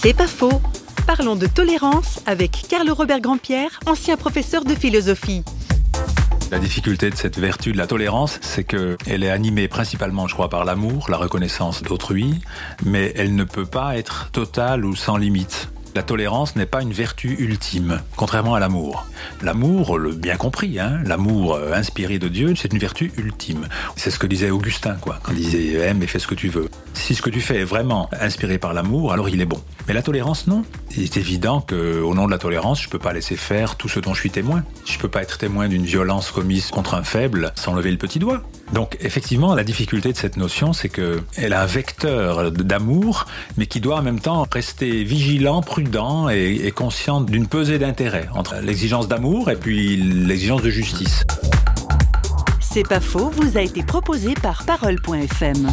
C'est pas faux. Parlons de tolérance avec Carl Robert Grandpierre, ancien professeur de philosophie. La difficulté de cette vertu de la tolérance, c'est qu'elle est animée principalement, je crois, par l'amour, la reconnaissance d'autrui, mais elle ne peut pas être totale ou sans limite. La tolérance n'est pas une vertu ultime, contrairement à l'amour. L'amour, le bien compris, hein, l'amour euh, inspiré de Dieu, c'est une vertu ultime. C'est ce que disait Augustin, quoi, quand il disait aime et fais ce que tu veux. Si ce que tu fais est vraiment inspiré par l'amour, alors il est bon. Mais la tolérance, non. Il est évident que, au nom de la tolérance, je peux pas laisser faire tout ce dont je suis témoin. Je peux pas être témoin d'une violence commise contre un faible sans lever le petit doigt. Donc, effectivement, la difficulté de cette notion, c'est que elle a un vecteur d'amour, mais qui doit en même temps rester vigilant, prudent et, et conscient d'une pesée d'intérêt entre l'exigence d'amour et puis l'exigence de justice. C'est pas faux, vous a été proposé par Parole.fm.